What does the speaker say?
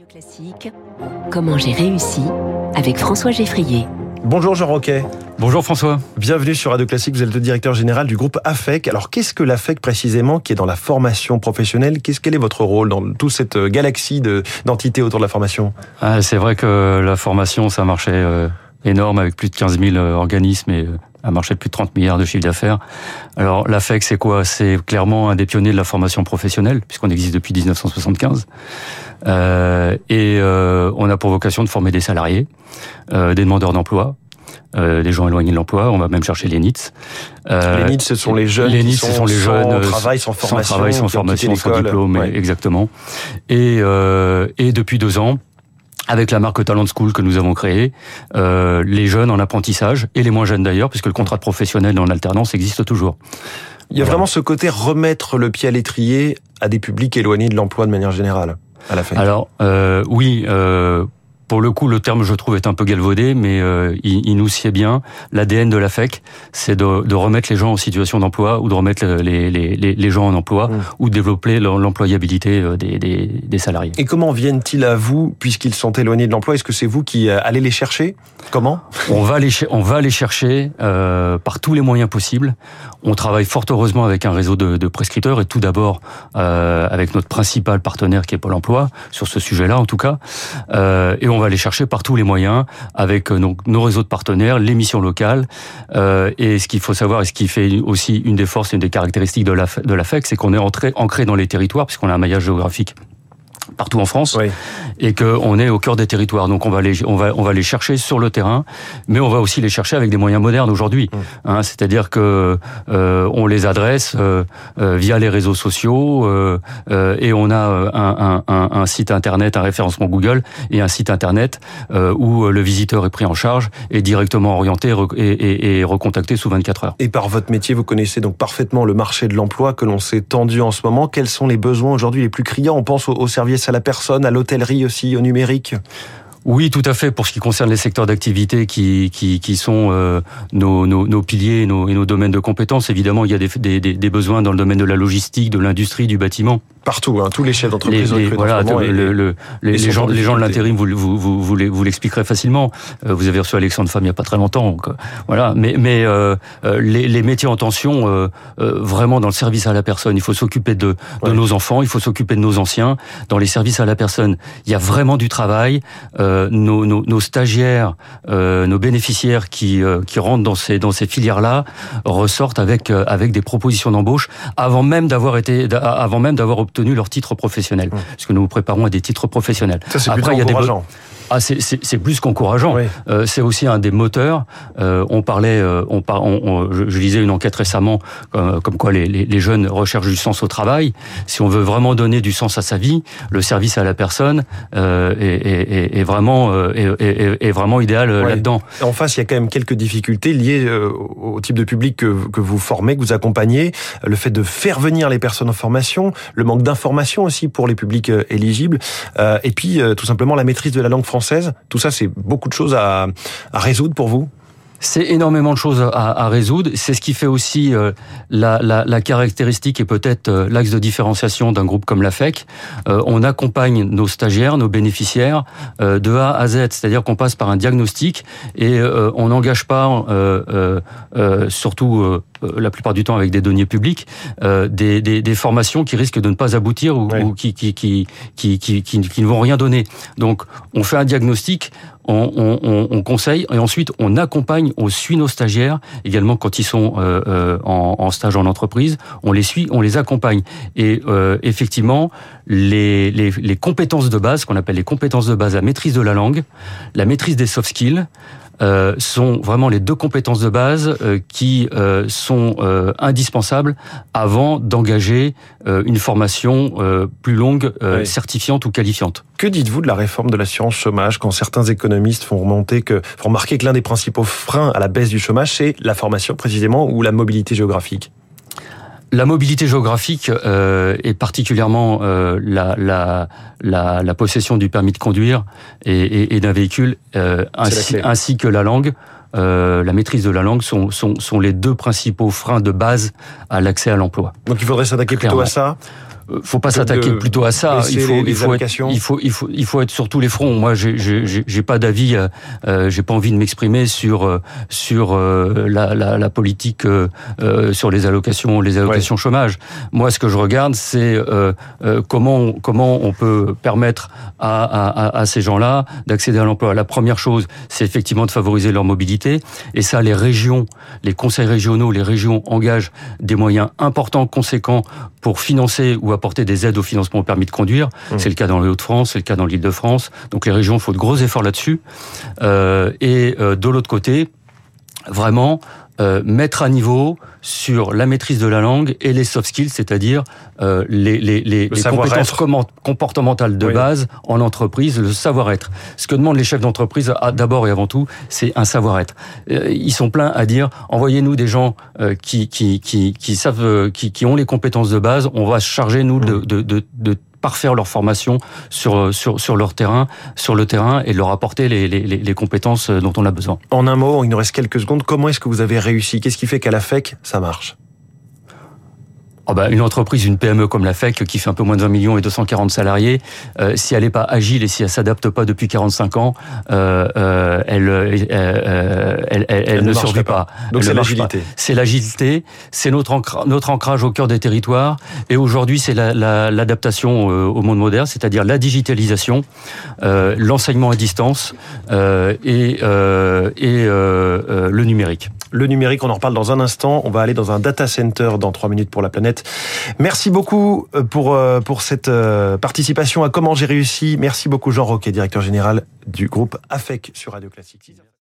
Radio Classique, comment j'ai réussi avec François Geffrier. Bonjour Jean Roquet. Bonjour François. Bienvenue sur Radio Classique, vous êtes le directeur général du groupe AFEC. Alors qu'est-ce que l'AFEC précisément qui est dans la formation professionnelle? Qu'est-ce Quel est votre rôle dans toute cette galaxie d'entités autour de la formation? Ah, C'est vrai que la formation, ça marchait euh, énorme avec plus de 15 000 euh, organismes et euh, un marché de plus de 30 milliards de chiffre d'affaires. Alors l'AFEC, c'est quoi? C'est clairement un des pionniers de la formation professionnelle, puisqu'on existe depuis 1975. Euh, et euh, on a pour vocation de former des salariés, euh, des demandeurs d'emploi, euh, des gens éloignés de l'emploi. On va même chercher les NITS. Euh, les NITS, ce sont les jeunes les NITS, ce sont les jeunes sans travail, sans formation, sans, travail, sans, formation, sans diplôme, ouais. exactement. Et, euh, et depuis deux ans, avec la marque Talent School que nous avons créée, euh, les jeunes en apprentissage, et les moins jeunes d'ailleurs, puisque le contrat de professionnel en alternance existe toujours. Il y a voilà. vraiment ce côté remettre le pied à l'étrier à des publics éloignés de l'emploi de manière générale à la fin. Alors euh, oui, euh, pour le coup, le terme, je trouve, est un peu galvaudé, mais euh, il, il, nous sied bien. L'ADN de la FEC, c'est de, de, remettre les gens en situation d'emploi ou de remettre les, les, les, les gens en emploi mmh. ou de développer l'employabilité euh, des, des, des, salariés. Et comment viennent-ils à vous, puisqu'ils sont éloignés de l'emploi? Est-ce que c'est vous qui euh, allez les chercher? Comment? On va, les, on va les chercher euh, par tous les moyens possibles. On travaille fort heureusement avec un réseau de, de prescripteurs et tout d'abord euh, avec notre principal partenaire qui est Pôle emploi, sur ce sujet-là en tout cas. Euh, et on va les chercher par tous les moyens avec donc, nos réseaux de partenaires, les missions locales. Euh, et ce qu'il faut savoir, et ce qui fait aussi une des forces une des caractéristiques de la, FEC, c'est qu'on est ancré dans les territoires, puisqu'on a un maillage géographique partout en France oui. et qu'on est au cœur des territoires. Donc on va les on va on va les chercher sur le terrain, mais on va aussi les chercher avec des moyens modernes aujourd'hui. Mmh. Hein, C'est-à-dire que euh, on les adresse euh, euh, via les réseaux sociaux et on a un, un, un, site internet, un référencement Google et un site internet où le visiteur est pris en charge et directement orienté et, et, et recontacté sous 24 heures. Et par votre métier, vous connaissez donc parfaitement le marché de l'emploi que l'on s'est tendu en ce moment. Quels sont les besoins aujourd'hui les plus criants? On pense au, au à la personne, à l'hôtellerie aussi, au numérique oui, tout à fait. Pour ce qui concerne les secteurs d'activité qui, sont euh, nos, piliers nos, et nos domaines de compétences, évidemment, il y a des, besoins dans le domaine de la logistique, de l'industrie, du bâtiment. Partout, hein, tous les chefs d'entreprise. Voilà, le, le, les, les gens, les gens de l'intérim, vous, vous, vous, vous, vous l'expliquerez facilement. Euh, vous avez reçu Alexandre Femme il n'y a pas très longtemps. Donc, euh, voilà. Mais, mais euh, les, les métiers en tension, euh, vraiment dans le service à la personne, il faut s'occuper de, de ouais. nos enfants, il faut s'occuper de nos anciens. Dans les services à la personne, il y a vraiment du travail. Euh, nos, nos, nos, stagiaires, euh, nos bénéficiaires qui, euh, qui rentrent dans ces, dans ces filières-là ressortent avec, avec des propositions d'embauche avant même d'avoir été, avant même d'avoir obtenu leur titre professionnel, mmh. parce que nous nous préparons à des titres professionnels. Ça, c'est Après, il y a des ah, c'est plus qu'encourageant. Oui. Euh, c'est aussi un des moteurs. Euh, on parlait, euh, on, par, on, on, je, lisais une enquête récemment euh, comme quoi les, les, les, jeunes recherchent du sens au travail. Si on veut vraiment donner du sens à sa vie, le service à la personne euh, est, est, est, vraiment est, est, vraiment idéal oui. là-dedans. En face, il y a quand même quelques difficultés liées au type de public que, que vous formez, que vous accompagnez, le fait de faire venir les personnes en formation, le manque d'information aussi pour les publics éligibles, et puis tout simplement la maîtrise de la langue française Tout ça, c'est beaucoup de choses à, résoudre pour vous? C'est énormément de choses à, résoudre. C'est ce qui fait aussi euh, la, caractéristique et peut-être euh, l'axe de différenciation d'un groupe comme la FEC. Euh, on accompagne nos stagiaires, nos bénéficiaires de A à Z, c'est-à-dire qu'on passe par un diagnostic et on n'engage pas, surtout la plupart du temps avec des deniers publics, des, des, des, formations qui risquent de ne pas aboutir ou, ou qui, qui, qui, qui, qui, qui ne vont rien donner. Donc on fait un diagnostic, on, on, on, conseille et ensuite on accompagne, on suit nos stagiaires également quand ils sont euh, euh, en, en, stage en entreprise, on les suit, on les accompagne. Et euh, effectivement les, les, les, compétences de base, qu'on appelle les compétences de base, la maîtrise de la langue, la maîtrise des soft skills, euh, sont vraiment les deux compétences de base euh, qui euh, sont euh, indispensables avant d'engager euh, une formation euh, plus longue, oui. certifiante ou qualifiante. Que dites-vous de la réforme de l'assurance chômage quand certains économistes font remonter que, font remarquer que l'un des principaux freins à la baisse du chômage, c'est la formation précisément ou la mobilité géographique? La mobilité géographique euh, et particulièrement euh, la, la, la, la, possession du permis de conduire et, et, et d'un véhicule, euh, ainsi, ainsi, que la langue, euh, la maîtrise de la langue sont, sont, sont, les deux principaux freins de base à l'accès à l'emploi. Donc il faudrait s'attaquer plutôt à ça faut pas s'attaquer plutôt à ça. Il faut, il faut, être, il faut, il faut, il faut être sur tous les fronts. Moi, j'ai pas d'avis, euh, j'ai pas envie de m'exprimer sur euh, sur euh, la, la, la, politique euh, sur les allocations, les allocations chômage. Moi, ce que je regarde, c'est comment comment on peut permettre à, à, à ces gens-là d'accéder à l'emploi. La première chose, c'est effectivement de favoriser leur mobilité, et ça, les régions, les conseils régionaux, les régions engagent des moyens importants, conséquents pour financer ou apporter des aides au financement au permis de conduire. Mmh. C'est le cas dans les Hauts-de-France, c'est le cas dans l'Île-de-France. Donc les régions font de gros efforts là-dessus. Euh, et euh, de l'autre côté, vraiment euh, mettre à niveau sur la maîtrise de la langue et les soft skills, c'est-à-dire euh, les, les, les, les compétences comportementales de oui. base en entreprise, le savoir-être. Ce que demandent les chefs d'entreprise, d'abord et avant tout, c'est un savoir-être. Euh, ils sont pleins à dire envoyez-nous des gens euh, qui, qui, qui, qui savent, qui, qui ont les compétences de base. On va se charger nous de, de, de, de parfaire leur formation sur, sur, sur leur terrain, sur le terrain et leur apporter les, les, les compétences dont on a besoin. En un mot, il nous reste quelques secondes, comment est-ce que vous avez réussi? Qu'est-ce qui fait qu'à la FEC, ça marche? Oh bah, une entreprise, une PME comme la FEC, qui fait un peu moins de 20 millions et 240 salariés, euh, si elle n'est pas agile et si elle s'adapte pas depuis 45 ans, euh, euh, elle, euh, elle, elle, elle, elle, ne survit pas. pas. Donc c'est l'agilité. C'est l'agilité, c'est notre, ancra notre ancrage au cœur des territoires, et aujourd'hui c'est l'adaptation la, la, au monde moderne, c'est-à-dire la digitalisation, l'enseignement à distance et, et le numérique. Le numérique, on en reparle dans un instant. On va aller dans un data center dans trois minutes pour la planète. Merci beaucoup pour, pour cette participation à Comment j'ai réussi. Merci beaucoup Jean Roquet, directeur général du groupe AFEC sur Radio Classique.